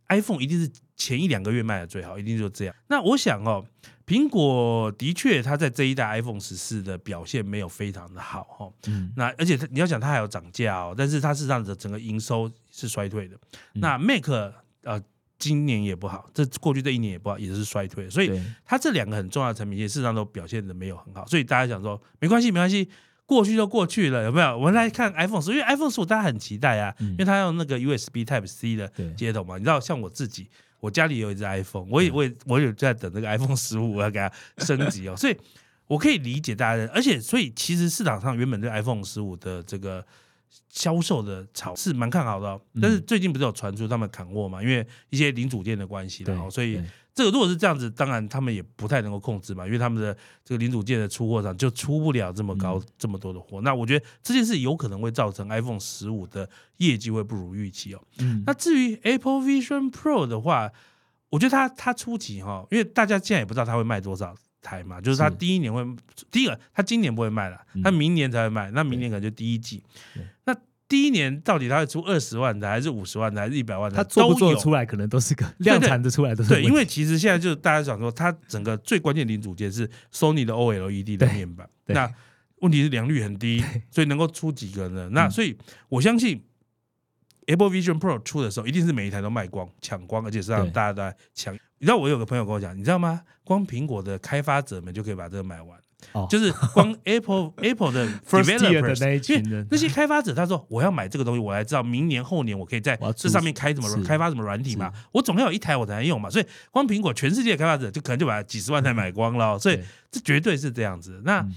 iPhone 一定是前一两个月卖的最好，一定就这样。那我想哦，苹果的确它在这一代 iPhone 十四的表现没有非常的好哦。嗯那而且它你要讲它还有涨价哦，但是它事实上的整个营收是衰退的。嗯那 Mac 呃今年也不好，这过去这一年也不好，也是衰退，所以它这两个很重要的产品线事实上都表现的没有很好，所以大家想说没关系没关系，过去就过去了，有没有？我们来看 iPhone 十，因为 iPhone 十五大家很期待啊，嗯因为它用那个 USB Type C 的接头嘛，你知道像我自己。我家里有一只 iPhone，我也我也我有在等这个 iPhone 十五，我要给它升级哦，所以我可以理解大家的，而且所以其实市场上原本对 iPhone 十五的这个销售的炒是蛮看好的、哦，嗯但是最近不是有传出他们砍货嘛，因为一些零组件的关系然后所以对这个如果是这样子，当然他们也不太能够控制嘛，因为他们的这个零组件的出货上就出不了这么高、嗯这么多的货。那我觉得这件事有可能会造成 iPhone 十五的业绩会不如预期哦。嗯那至于 Apple Vision Pro 的话，我觉得它它初期哈，因为大家现在也不知道它会卖多少台嘛，就是它第一年会，第一个它今年不会卖了，嗯它明年才会卖，那明年可能就第一季。那第一年到底它会出二十万的，还是五十万的，还是一百万的？它做不做出来，可能都是个量产的出来都是对，因为其实现在就是大家想说，它整个最关键零组件是 Sony 的 OLED 的面板，对那问题是良率很低，所以能够出几个呢？那嗯所以我相信 Apple Vision Pro 出的时候，一定是每一台都卖光、抢光，而且是让大家都在抢。你知道我有个朋友跟我讲，你知道吗？光苹果的开发者们就可以把这个买完。哦。就是光 Apple Apple 的 developers 那一群人。那些开发者，他说我要买这个东西，我才知道明年后年我可以在这上面开什么是开发什么软体嘛，我总要有一台我才能用嘛，所以光苹果全世界的开发者就可能就把几十万台 买光了哦，所以对。这绝对是这样子。那嗯。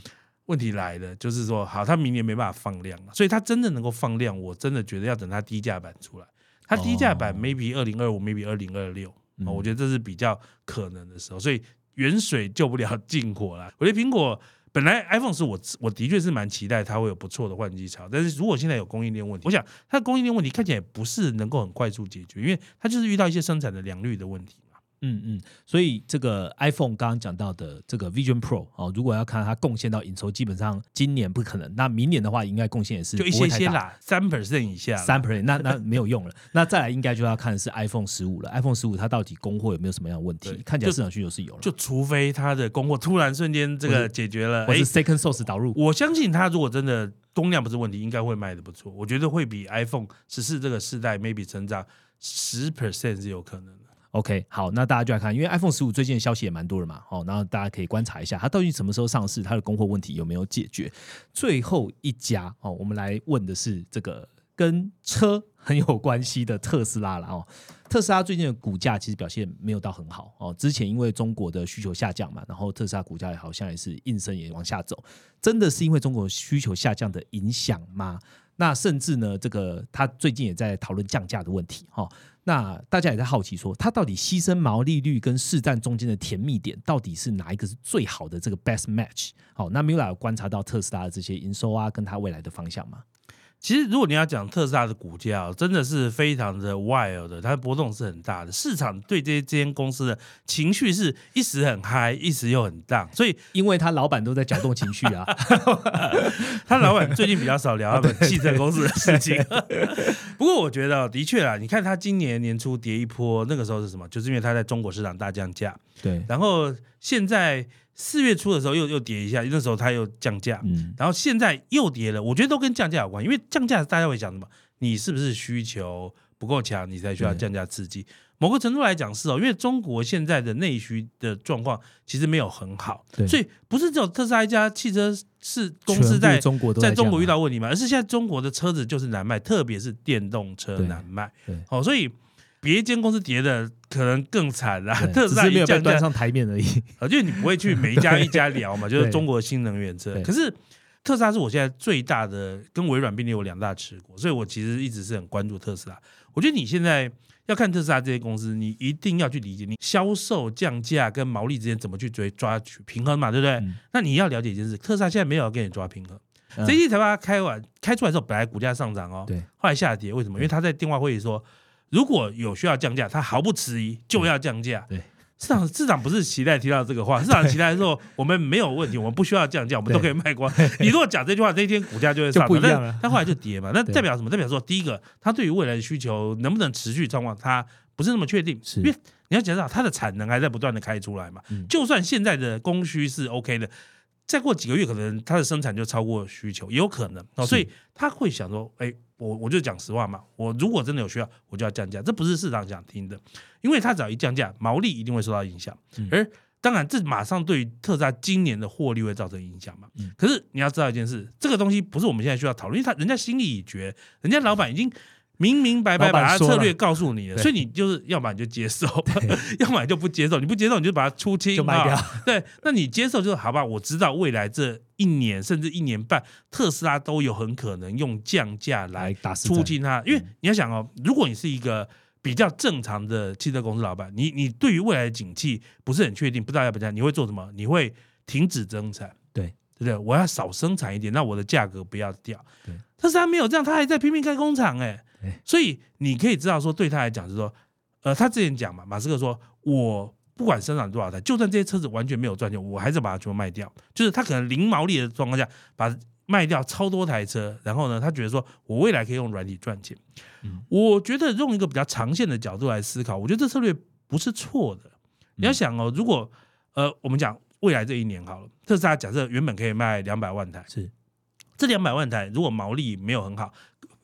问题来了，就是说好，他明年没办法放量了，所以他真的能够放量，我真的觉得要等它低价版出来，它低价版哦。maybe 二零二五，maybe 二零二六，嗯。我觉得这是比较可能的时候，所以远水救不了近火啦。我觉得苹果本来 iPhone 是我我的确是蛮期待它会有不错的换机潮，但是如果现在有供应链问题，我想它的供应链问题看起来不是能够很快速解决，因为它就是遇到一些生产的良率的问题。嗯嗯，所以这个 iPhone 刚刚讲到的这个 Vision Pro 哦，如果要看它贡献到营收，基本上今年不可能，那明年的话应该贡献也是就一。些些啦，三 percent 以下啦，三 percent，那那没有用了。那再来应该就要看的是 iPhone 十五了。iPhone 十五它到底供货有没有什么样的问题？看起来就市场需求是有了，就除非它的供货突然瞬间这个解决了，哎或是 Second Source 导入。我相信它如果真的供量不是问题，应该会卖的不错。我觉得会比 iPhone 十四这个世代 maybe 成长十 percent 是有可能的。OK，好，那大家就来看，因为 iPhone 十五最近的消息也蛮多的嘛，哦，然后大家可以观察一下它到底什么时候上市，它的供货问题有没有解决。最后一家哦，我们来问的是这个跟车很有关系的特斯拉了哦。特斯拉最近的股价其实表现没有到很好哦，之前因为中国的需求下降嘛，然后特斯拉股价好像也是应声也往下走，真的是因为中国需求下降的影响吗？那甚至呢，这个他最近也在讨论降价的问题哈、哦。那大家也在好奇说，它到底牺牲毛利率跟市占中间的甜蜜点，到底是哪一个是最好的这个 best match？好，那 Mila 有观察到特斯拉的这些营收啊，跟它未来的方向吗？其实，如果你要讲特斯拉的股价哦，真的是非常的 wild 的，它的波动是很大的。市场对这这间公司的情绪是一时很嗨，一时又很荡，所以 因为他老板都在搅动情绪啊。他老板最近比较少聊他们汽车公司的事情。不过我觉得的确啊，你看他今年年初跌一波，那个时候是什么？就是因为他在中国市场大降价。对，然后现在四月初的时候又又跌一下，那时候它又降价，嗯，然后现在又跌了。我觉得都跟降价有关，因为降价大家会想什么？你是不是需求不够强，你才需要降价刺激？某个程度来讲是哦，因为中国现在的内需的状况其实没有很好，对所以不是只有特斯拉一家汽车是公司在中国都在中国遇到问题嘛，而是现在中国的车子就是难卖，特别是电动车对难卖。对哦，所以别间公司跌的可能更惨啦。特斯拉没有被一降价，端上台面而已。啊，就是你不会去每一家一家聊嘛，就是 中国新能源车。可是特斯拉是我现在最大的，跟微软并列有两大持股，所以我其实一直是很关注特斯拉。我觉得你现在要看特斯拉这些公司，你一定要去理解你销售降价跟毛利之间怎么去追抓取平衡嘛，对不对？嗯那你要了解一件事，特斯拉现在没有要跟你抓平衡。嗯这一季财报开完开出来之后，本来股价上涨哦，对，后来下跌，为什么？因为他在电话会议说，如果有需要降价，他毫不迟疑就要降价。对，市场市场不是期待提到这个话，市场期待说我们没有问题，我们不需要降价，我们都可以卖光。你如果讲这句话，那一天股价就会上 涨，就不一样了但但后来就跌嘛。那代表什么？代表说，第一个，他对于未来的需求能不能持续状况，他不是那么确定，是因为你要讲到它的产能还在不断的开出来嘛。嗯就算现在的供需是 OK 的，再过几个月可能它的生产就超过需求，也有可能哦。所以他会想说，哎，我我就讲实话嘛，我如果真的有需要，我就要降价，这不是市场想听的，因为他只要一降价，毛利一定会受到影响，嗯而当然，这马上对于特斯拉今年的获利会造成影响嘛。嗯可是你要知道一件事，这个东西不是我们现在需要讨论，因为他人家心意已决，人家老板已经明明白白把他策略告诉你了，所以你就是要么你就接受，要么你就不接受。你不接受，你就把它出清，就卖掉啊。对，那你接受就是好吧？我知道未来这一年甚至一年半，特斯拉都有很可能用降价来来打实战出清它，因为你要想哦，如果你是一个比较正常的汽车公司老板，你你对于未来的景气不是很确定，不知道要不要降，你会做什么？你会停止增产，对对不对？我要少生产一点，那我的价格不要掉。对，特斯拉没有这样，他还在拼命开工厂，哎对，所以你可以知道说，对他来讲是说，呃，他之前讲嘛，马斯克说，我不管生产多少台，就算这些车子完全没有赚钱，我还是把它全部卖掉，就是他可能零毛利的状况下，把卖掉超多台车，然后呢，他觉得说我未来可以用软体赚钱。嗯我觉得用一个比较长线的角度来思考，我觉得这策略不是错的。你要想哦，如果呃，我们讲未来这一年好了，特斯拉假设原本可以卖两百万台，是这两百万台如果毛利没有很好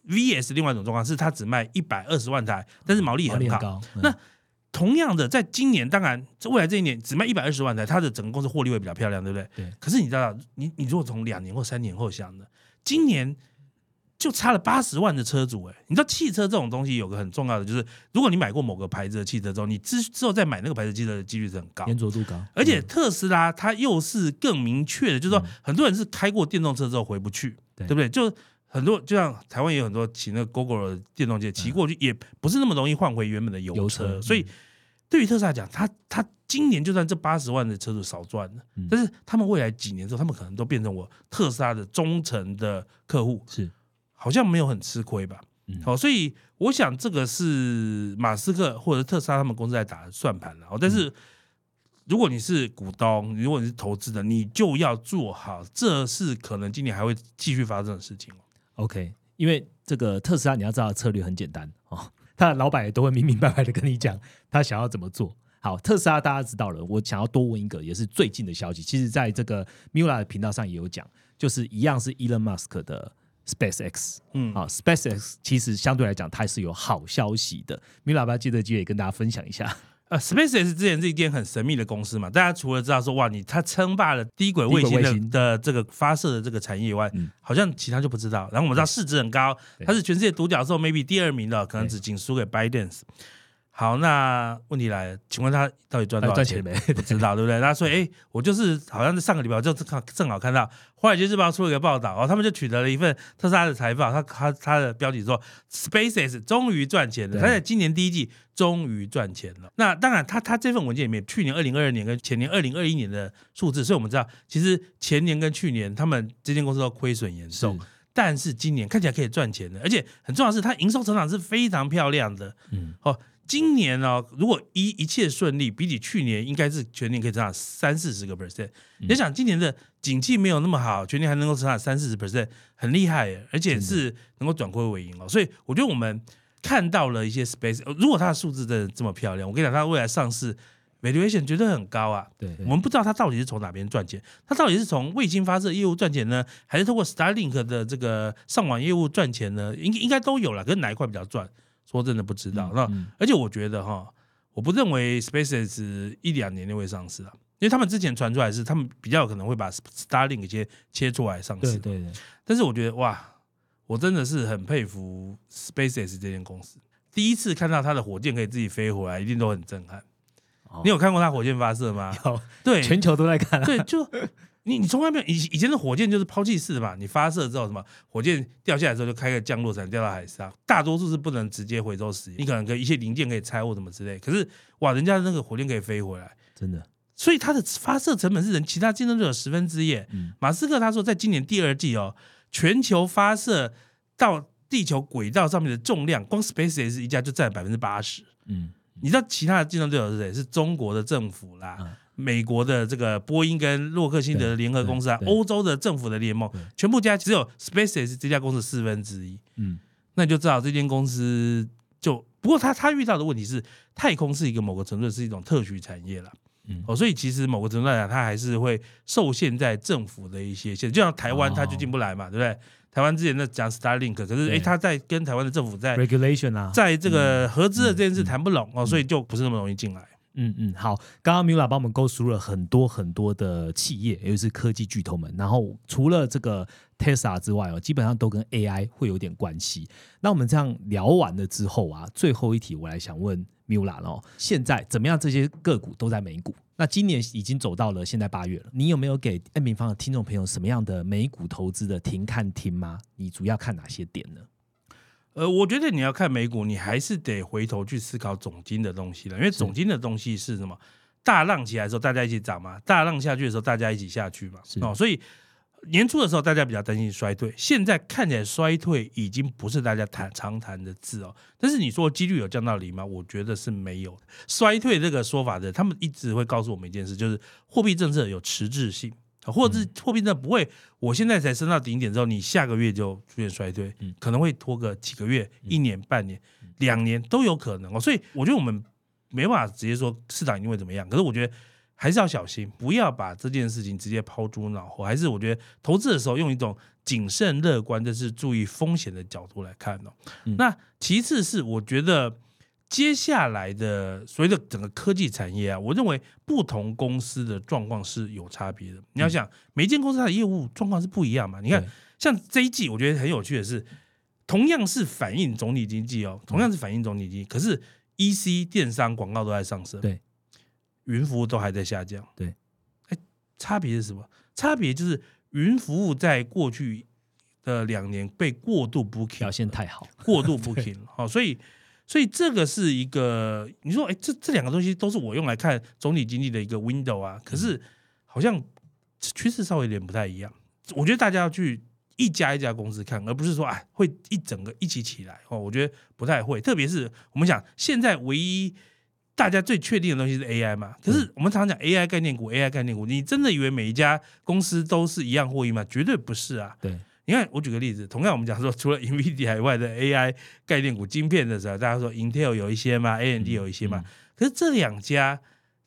，VS 另外一种状况是它只卖一百二十万台，但是毛利很高。嗯那同样的，在今年，当然这未来这一年只卖一百二十万台，它的整个公司获利会比较漂亮，对不对？对可是你知道，你你如果从两年或三年后想的，今年就差了八十万的车主，哎，你知道汽车这种东西有个很重要的，就是如果你买过某个牌子的汽车之后，你之之后再买那个牌子汽车的几率是很高。粘着度高，而且嗯特斯拉它又是更明确的，就是说很多人是开过电动车之后回不去，对对不对？就很多就像台湾也有很多骑那个 GoGo 的电动车，骑过去也不是那么容易换回原本的油油车，车所以对于特斯拉来讲，他他今年就算这八十万的车主少赚了，嗯但是他们未来几年之后，他们可能都变成我特斯拉的忠诚的客户，是好像没有很吃亏吧？嗯好、所以我想这个是马斯克或者特斯拉他们公司在打算盘了。哦，但是如果你是股东，如果你是投资的，你就要做好，这是可能今年还会继续发生的事情哦。OK，因为这个特斯拉你要知道策略很简单哦，他的老板也都会明明白白的跟你讲他想要怎么做。好，特斯拉大家知道了，我想要多问一个，也是最近的消息，其实在这个 Mula 的频道上也有讲，就是一样是 Elon Musk 的 SpaceX 嗯，啊，SpaceX 其实相对来讲它是有好消息的要不要借这个机会跟大家分享一下？呃，SpaceX 之前是一间很神秘的公司嘛，大家除了知道说哇，你它称霸了低轨卫星的的这个发射的这个产业以外，嗯好像其他就不知道。然后我们知道市值很高，对它是全世界独角兽，maybe 第二名的，可能只仅输给 Biden。好，那问题来了，请问他到底赚多少钱？没？不知道，对不对？那所以，哎，我就是好像是上个礼拜，我就正好正好看到《华尔街日报》出了一个报道，哦，他们就取得了一份特斯拉的财报，他他他的标题说，SpaceX 终于赚钱了，对他在今年第一季终于赚钱了。那当然他，他这份文件里面，去年二零二二年跟前年二零二一年的数字，所以我们知道，其实前年跟去年他们这间公司都亏损严重。但是今年看起来可以赚钱的，而且很重要的是，它营收成长是非常漂亮的。嗯，哦，今年呢、如果一一切顺利，比起去年应该是全年可以增长三四十个 percent。你想今年的景气没有那么好，全年还能够增长三四十 percent，很厉害耶，而且是能够转亏为盈哦。所以我觉得我们看到了一些 space，呃如果它的数字真的这么漂亮，我跟你讲，它未来上市 valuation 绝对很高啊。对，对我们不知道它到底是从哪边赚钱，它到底是从卫星发射业务赚钱呢，还是通过 Starlink 的这个上网业务赚钱呢？应应该都有了，可是哪一块比较赚？说真的不知道。那、嗯而且我觉得哈，我不认为 SpaceX 一两年就会上市啊，因为他们之前传出来是他们比较有可能会把 Starlink 切切出来上市。对对对，但是我觉得哇，我真的是很佩服 SpaceX 这间公司。第一次看到它的火箭可以自己飞回来，一定都很震撼。哦你有看过它火箭发射吗？有对，全球都在看啊。对，就你你从来没有以以前的火箭就是抛弃式的嘛，你发射之后什么火箭掉下来之后就开个降落伞掉到海上，大多数是不能直接回收使用，你可能跟一些零件可以拆或什么之类。可是哇，人家的那个火箭可以飞回来，真的，所以它的发射成本是人其他竞争对手十分之一耶。嗯马斯克他说，在今年第二季哦，全球发射到地球轨道上面的重量，光 SpaceX 一家就占百分之八十。嗯，你知道其他的竞争对手是谁？是中国的政府啦，嗯美国的这个波音跟洛克辛德的联合公司啊，欧洲的政府的联盟，全部加只有 SpaceX 这家公司四分之一。嗯，那你就知道这间公司就不过他他遇到的问题是，太空是一个某个程度是一种特许产业了。嗯。哦，所以其实某个程度来讲，它还是会受限在政府的一些限制，就像台湾它就进不来嘛，对不对？台湾之前在讲 Starlink，可是对。诶，他在跟台湾的政府在 regulation 啊，在这个合资的这件事嗯。谈不拢哦，所以就不是那么容易进来。嗯嗯，好，刚刚 Mula 帮我们勾述了很多很多的企业，尤其是科技巨头们。然后除了这个 Tesla 之外哦，基本上都跟 AI 会有点关系。那我们这样聊完了之后啊，最后一题我来想问 Mula 哦，现在怎么样？这些个股都在美股，那今年已经走到了现在八月了，你有没有给 N 平方的听众朋友什么样的美股投资的停看听吗？你主要看哪些点呢？呃，我觉得你要看美股，你还是得回头去思考总金的东西了，因为总金的东西是什么？大浪起来的时候大家一起涨嘛，大浪下去的时候大家一起下去嘛。哦，所以年初的时候大家比较担心衰退，现在看起来衰退已经不是大家谈常谈的字哦。但是你说几率有降到零吗？我觉得是没有。衰退这个说法的，他们一直会告诉我们一件事，就是货币政策有迟滞性。啊或者是货币政策不会，我现在才升到顶点之后，你下个月就出现衰退，嗯可能会拖个几个月、一年、半年、两年都有可能哦。所以我觉得我们没办法直接说市场一定会怎么样，可是我觉得还是要小心，不要把这件事情直接抛诸脑后。还是我觉得投资的时候用一种谨慎乐观，这是注意风险的角度来看哦。嗯那其次是我觉得接下来的所谓的整个科技产业啊，我认为不同公司的状况是有差别的。你要想，每一间公司它的业务状况是不一样嘛。你看，像这一季，我觉得很有趣的是，同样是反映总体经济哦，同样是反映总体经济，可是 EC 电商广告都在上升，对，云服务都还在下降，对，哎，差别是什么？差别就是云服务在过去的两年被过度 booking 表现太好，过度 booking 好、所以所以这个是一个你说，哎，这这两个东西都是我用来看总体经济的一个 window 啊，可是好像趋势稍微有点不太一样。我觉得大家要去一家一家公司看，而不是说哎会一整个一起起来哦，我觉得不太会。特别是我们讲现在唯一大家最确定的东西是 AI 嘛，可是我们常讲 AI 概念股，AI 概念股，你真的以为每一家公司都是一样获益吗？绝对不是啊。对，你看，我举个例子，同样我们讲说，除了 NVIDIA 以外的 AI 概念股晶片的时候，大家说 Intel 有一些嘛，AMD 有一些嘛，嗯可是这两家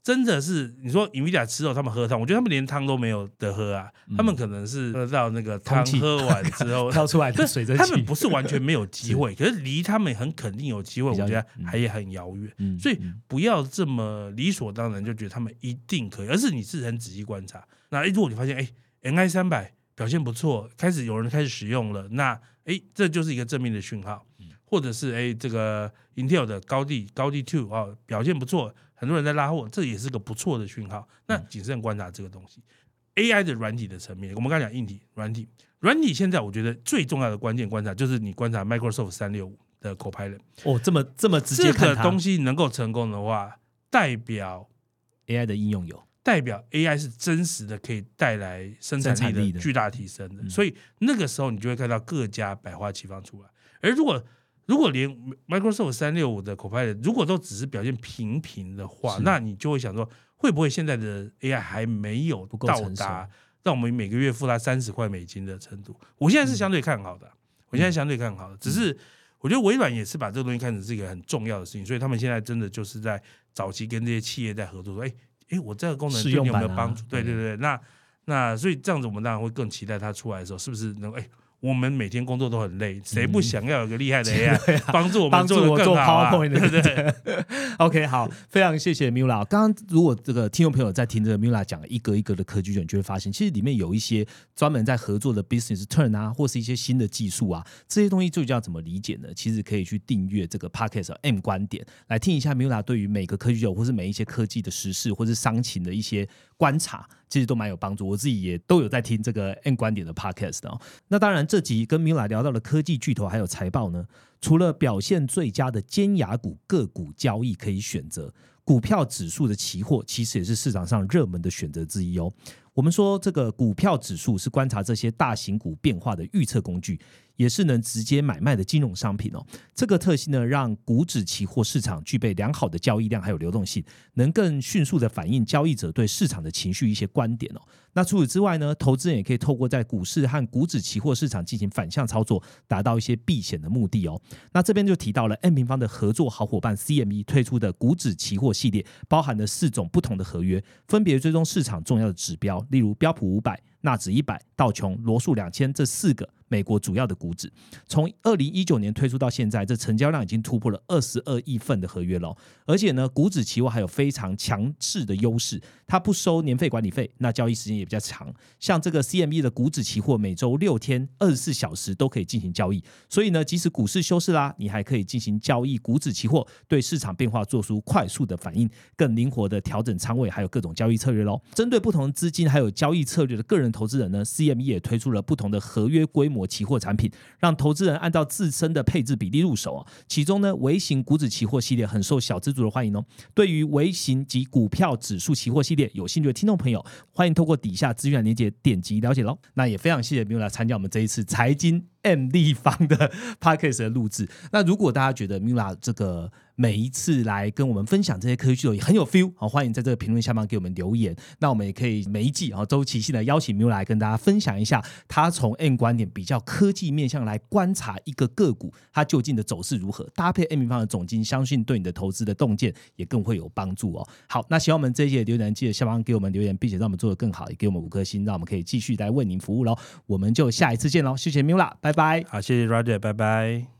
真的是你说 NVIDIA 吃肉，他们喝汤，我觉得他们连汤都没有得喝啊，他们可能是喝到那个汤喝完之后。挑出来的对水蒸气，他们不是完全没有机 会，可是离他们很肯定有机会，我觉得嗯还也很遥远。嗯，所以嗯不要这么理所当然就觉得他们一定可以，而是你是很仔细观察。那诶如果你发现哎，NI 三百表现不错，开始有人开始使用了，那哎，这就是一个正面的讯号。或者是哎，这个 Intel 的高地高地 Two 啊、表现不错，很多人在拉货，这也是个不错的讯号。那谨慎观察这个东西。AI 的软体的层面，我们刚才讲硬体、软体，软体现在我觉得最重要的关键观察就是你观察 Microsoft 三六五的 Copilot。哦，这么这么直接这个东西能够成功的话，代表 AI 的应用有，代表 AI 是真实的，可以带来生产力的巨大提升的。所以那个时候你就会看到各家百花齐放出来。而如果如果连 Microsoft 三六五的 Copilot 如果都只是表现平平的话，那你就会想说，会不会现在的 AI 还没有到达让我们每个月付他三十块美金的程度？我现在是相对看好的，我现在相对看好的，只是我觉得微软也是把这个东西看成是一个很重要的事情，所以他们现在真的就是在早期跟这些企业在合作，说，哎哎，我这个功能对你有没有帮助？对对对对，那那所以这样子，我们当然会更期待它出来的时候，是不是能哎。我们每天工作都很累，谁不想要有个厉害的 AI 帮助我们帮助做我做得更好、啊？PowerPoint 的对不对？OK，好，非常谢谢 Mula。刚刚如果这个听众朋友在听这个 Mula 讲一个一个的科技卷，你就会发现，其实里面有一些专门在合作的 business turn 啊，或是一些新的技术啊，这些东西究竟要怎么理解呢？其实可以去订阅这个 Podcast M 观点，来听一下 Mula 对于每个科技卷或是每一些科技的时事或是商情的一些观察，其实都蛮有帮助。我自己也都有在听这个 M 观点的 Podcast 的哦。那当然，这这集跟明来聊到了科技巨头还有财报呢，除了表现最佳的尖牙股个股交易可以选择，股票指数的期货其实也是市场上热门的选择之一哦。我们说这个股票指数是观察这些大型股变化的预测工具，也是能直接买卖的金融商品哦。这个特性呢，让股指期货市场具备良好的交易量还有流动性，能更迅速的反映交易者对市场的情绪一些观点哦。那除此之外呢，投资人也可以透过在股市和股指期货市场进行反向操作，达到一些避险的目的哦。那这边就提到了 N 平方的合作好伙伴 CME 推出的股指期货系列，包含了四种不同的合约，分别追踪市场重要的指标，例如标普五百、纳指一百、道琼、罗素两千这四个美国主要的股指。从二零一九年推出到现在，这成交量已经突破了二十二亿份的合约了。而且呢，股指期货还有非常强势的优势，它不收年费管理费，那交易时间也比较长。像这个 CME 的股指期货，每周六天二十四小时都可以进行交易，所以呢，即使股市休市啦，你还可以进行交易股指期货，对市场变化做出快速的反应，更灵活的调整仓位，还有各种交易策略喽。针对不同资金还有交易策略的个人投资人呢，CME 也推出了不同的合约规模期货产品，让投资人按照自身的配置比例入手啊。其中呢，微型股指期货系列很受小资族的欢迎哦。对于微型及股票指数期货系列有兴趣的听众朋友，欢迎透过底下资讯栏链接点击了解喽。那也非常谢谢 Mula 参加我们这一次财经 M 立方的 Podcast 的录制。那如果大家觉得 Mila 这个每一次来跟我们分享这些科技巨头也很有 feel，好，欢迎在这个评论下方给我们留言。那我们也可以每一季啊周期性的邀请 Mula 来跟大家分享一下，他从 M 观点比较科技面向来观察一个个股它究竟的走势如何，搭配 M 平方的总金，相信对你的投资的洞见也更会有帮助哦。好，那喜欢我们这一届留言，记得下方给我们留言，并且让我们做得更好，也给我们五颗星，让我们可以继续来为您服务喽。我们就下一次见喽，谢谢 Mula，拜拜。好，谢谢 Roger，拜拜。